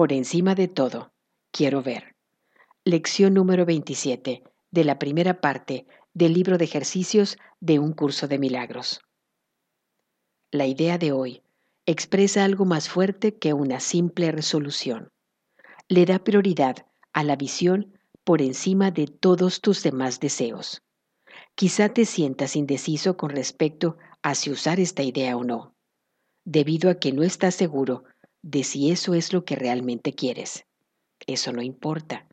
Por encima de todo, quiero ver. Lección número 27 de la primera parte del libro de ejercicios de un curso de milagros. La idea de hoy expresa algo más fuerte que una simple resolución. Le da prioridad a la visión por encima de todos tus demás deseos. Quizá te sientas indeciso con respecto a si usar esta idea o no, debido a que no estás seguro de si eso es lo que realmente quieres. Eso no importa.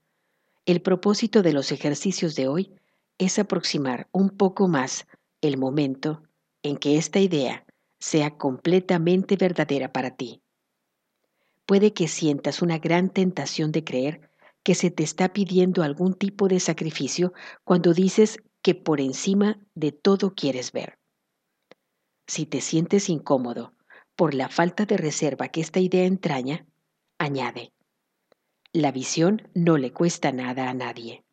El propósito de los ejercicios de hoy es aproximar un poco más el momento en que esta idea sea completamente verdadera para ti. Puede que sientas una gran tentación de creer que se te está pidiendo algún tipo de sacrificio cuando dices que por encima de todo quieres ver. Si te sientes incómodo por la falta de reserva que esta idea entraña, añade, la visión no le cuesta nada a nadie.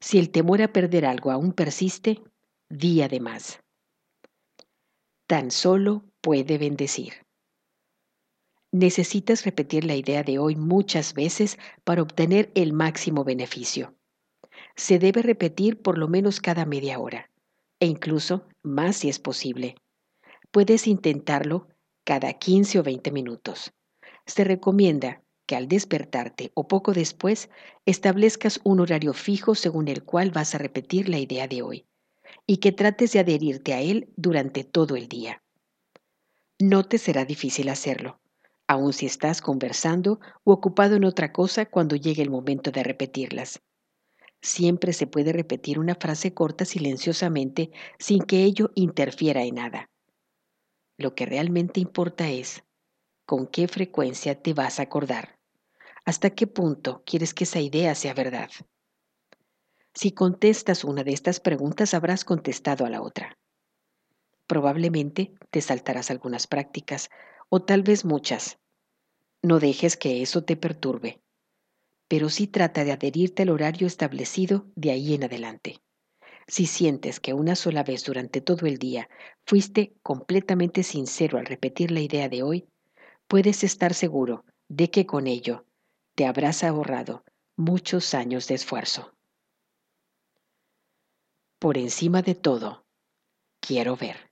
Si el temor a perder algo aún persiste, di además. Tan solo puede bendecir. Necesitas repetir la idea de hoy muchas veces para obtener el máximo beneficio. Se debe repetir por lo menos cada media hora, e incluso más si es posible. Puedes intentarlo cada 15 o 20 minutos. Se recomienda que al despertarte o poco después establezcas un horario fijo según el cual vas a repetir la idea de hoy y que trates de adherirte a él durante todo el día. No te será difícil hacerlo, aun si estás conversando o ocupado en otra cosa cuando llegue el momento de repetirlas. Siempre se puede repetir una frase corta silenciosamente sin que ello interfiera en nada. Lo que realmente importa es con qué frecuencia te vas a acordar. ¿Hasta qué punto quieres que esa idea sea verdad? Si contestas una de estas preguntas, habrás contestado a la otra. Probablemente te saltarás algunas prácticas o tal vez muchas. No dejes que eso te perturbe, pero sí trata de adherirte al horario establecido de ahí en adelante. Si sientes que una sola vez durante todo el día fuiste completamente sincero al repetir la idea de hoy, puedes estar seguro de que con ello te habrás ahorrado muchos años de esfuerzo. Por encima de todo, quiero ver.